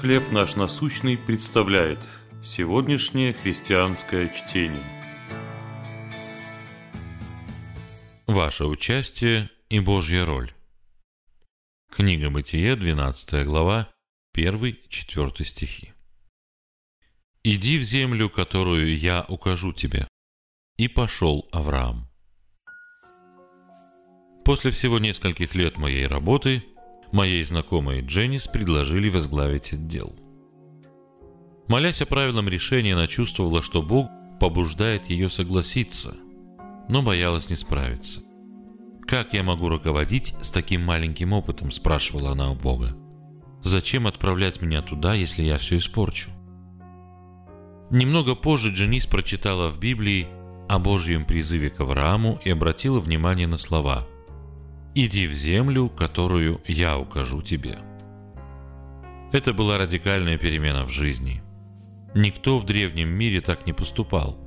«Хлеб наш насущный» представляет сегодняшнее христианское чтение. Ваше участие и Божья роль. Книга Бытие, 12 глава, 1-4 стихи. «Иди в землю, которую я укажу тебе». И пошел Авраам. После всего нескольких лет моей работы, моей знакомой Дженнис предложили возглавить отдел. Молясь о правильном решении, она чувствовала, что Бог побуждает ее согласиться, но боялась не справиться. «Как я могу руководить с таким маленьким опытом?» – спрашивала она у Бога. «Зачем отправлять меня туда, если я все испорчу?» Немного позже Дженис прочитала в Библии о Божьем призыве к Аврааму и обратила внимание на слова «Иди в землю, которую я укажу тебе». Это была радикальная перемена в жизни. Никто в древнем мире так не поступал.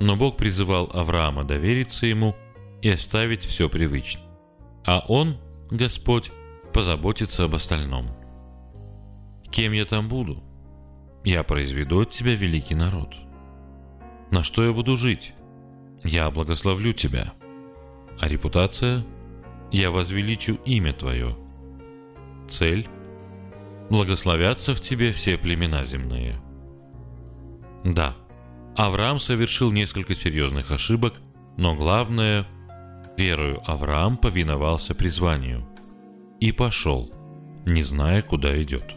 Но Бог призывал Авраама довериться ему и оставить все привычно. А он, Господь, позаботится об остальном. Кем я там буду? Я произведу от тебя великий народ. На что я буду жить? Я благословлю тебя. А репутация? Я возвеличу имя твое. Цель? Благословятся в тебе все племена земные. Да, Авраам совершил несколько серьезных ошибок, но главное, верою Авраам повиновался призванию и пошел, не зная, куда идет.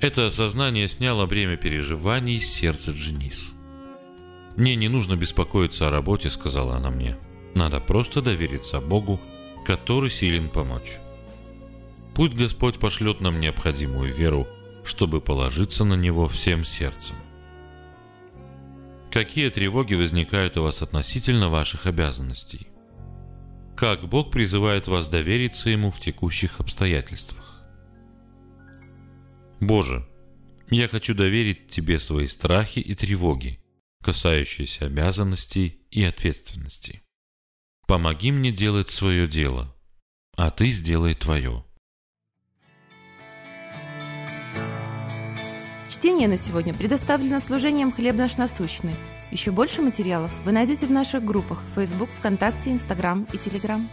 Это осознание сняло бремя переживаний с сердца Дженис. «Мне не нужно беспокоиться о работе», — сказала она мне. «Надо просто довериться Богу, который силен помочь. Пусть Господь пошлет нам необходимую веру, чтобы положиться на Него всем сердцем. Какие тревоги возникают у вас относительно ваших обязанностей? Как Бог призывает вас довериться Ему в текущих обстоятельствах? Боже, я хочу доверить Тебе свои страхи и тревоги, касающиеся обязанностей и ответственности. Помоги мне делать свое дело, а Ты сделай Твое. Чтение на сегодня предоставлено служением «Хлеб наш насущный». Еще больше материалов вы найдете в наших группах Facebook, ВКонтакте, Инстаграм и Телеграм.